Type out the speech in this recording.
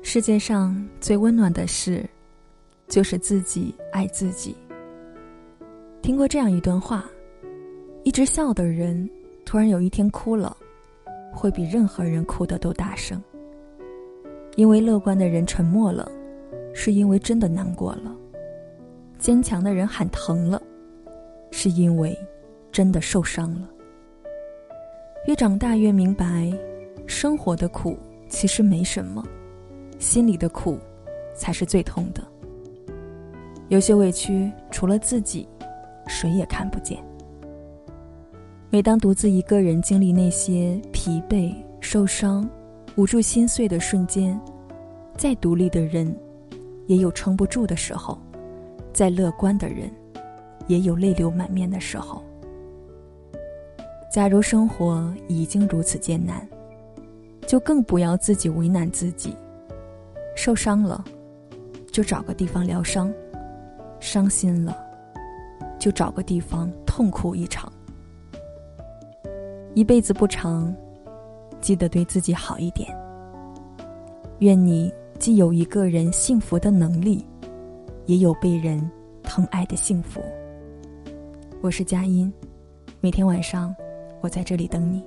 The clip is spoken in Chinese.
世界上最温暖的事，就是自己爱自己。听过这样一段话：一直笑的人，突然有一天哭了，会比任何人哭的都大声。因为乐观的人沉默了，是因为真的难过了；坚强的人喊疼了，是因为真的受伤了。越长大越明白，生活的苦其实没什么。心里的苦，才是最痛的。有些委屈，除了自己，谁也看不见。每当独自一个人经历那些疲惫、受伤、无助、心碎的瞬间，再独立的人，也有撑不住的时候；再乐观的人，也有泪流满面的时候。假如生活已经如此艰难，就更不要自己为难自己。受伤了，就找个地方疗伤；伤心了，就找个地方痛哭一场。一辈子不长，记得对自己好一点。愿你既有一个人幸福的能力，也有被人疼爱的幸福。我是佳音，每天晚上我在这里等你。